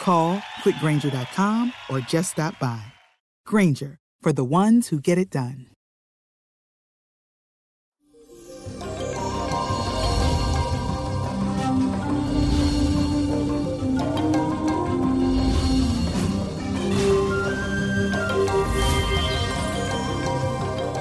Call quickgranger.com or just stop by. Granger, for the ones who get it done.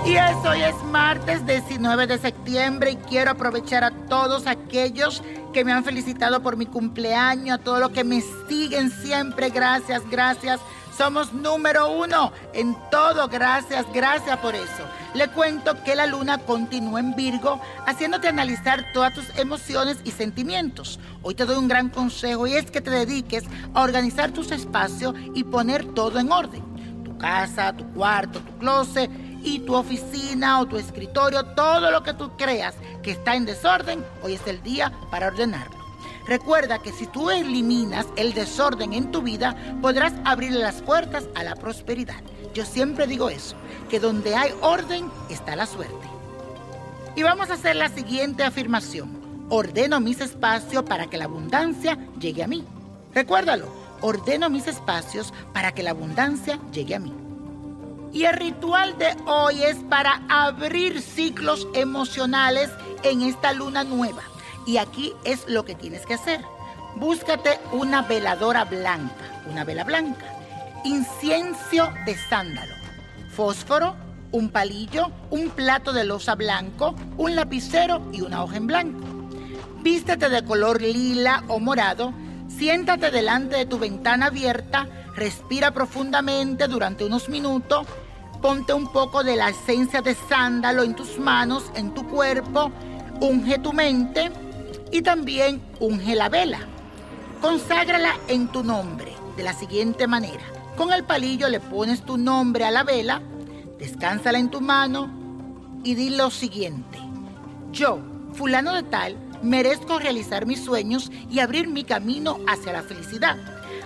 Y es hoy es martes 19 de septiembre y quiero aprovechar a todos aquellos que me han felicitado por mi cumpleaños, a todos los que me siguen siempre. Gracias, gracias. Somos número uno en todo. Gracias, gracias por eso. Le cuento que la luna continúa en Virgo, haciéndote analizar todas tus emociones y sentimientos. Hoy te doy un gran consejo y es que te dediques a organizar tus espacios y poner todo en orden. Tu casa, tu cuarto, tu closet y tu oficina o tu escritorio, todo lo que tú creas que está en desorden, hoy es el día para ordenarlo. Recuerda que si tú eliminas el desorden en tu vida, podrás abrirle las puertas a la prosperidad. Yo siempre digo eso, que donde hay orden está la suerte. Y vamos a hacer la siguiente afirmación. Ordeno mis espacios para que la abundancia llegue a mí. Recuérdalo, ordeno mis espacios para que la abundancia llegue a mí. Y el ritual de hoy es para abrir ciclos emocionales en esta luna nueva. Y aquí es lo que tienes que hacer. Búscate una veladora blanca, una vela blanca, incienso de sándalo, fósforo, un palillo, un plato de losa blanco, un lapicero y una hoja en blanco. Vístete de color lila o morado, siéntate delante de tu ventana abierta, respira profundamente durante unos minutos ponte un poco de la esencia de sándalo en tus manos, en tu cuerpo, unge tu mente y también unge la vela. Conságrala en tu nombre de la siguiente manera. Con el palillo le pones tu nombre a la vela, descánsala en tu mano y di lo siguiente. Yo, fulano de tal, merezco realizar mis sueños y abrir mi camino hacia la felicidad.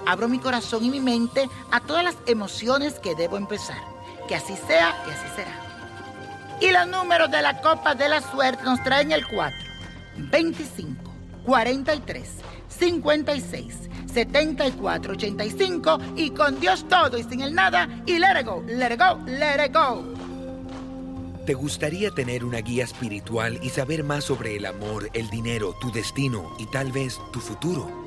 Abro mi corazón y mi mente a todas las emociones que debo empezar. Que así sea y así será. Y los números de la Copa de la Suerte nos traen el 4, 25, 43, 56, 74, 85 y con Dios todo y sin el nada y let it go, let it go, let it go. ¿Te gustaría tener una guía espiritual y saber más sobre el amor, el dinero, tu destino y tal vez tu futuro?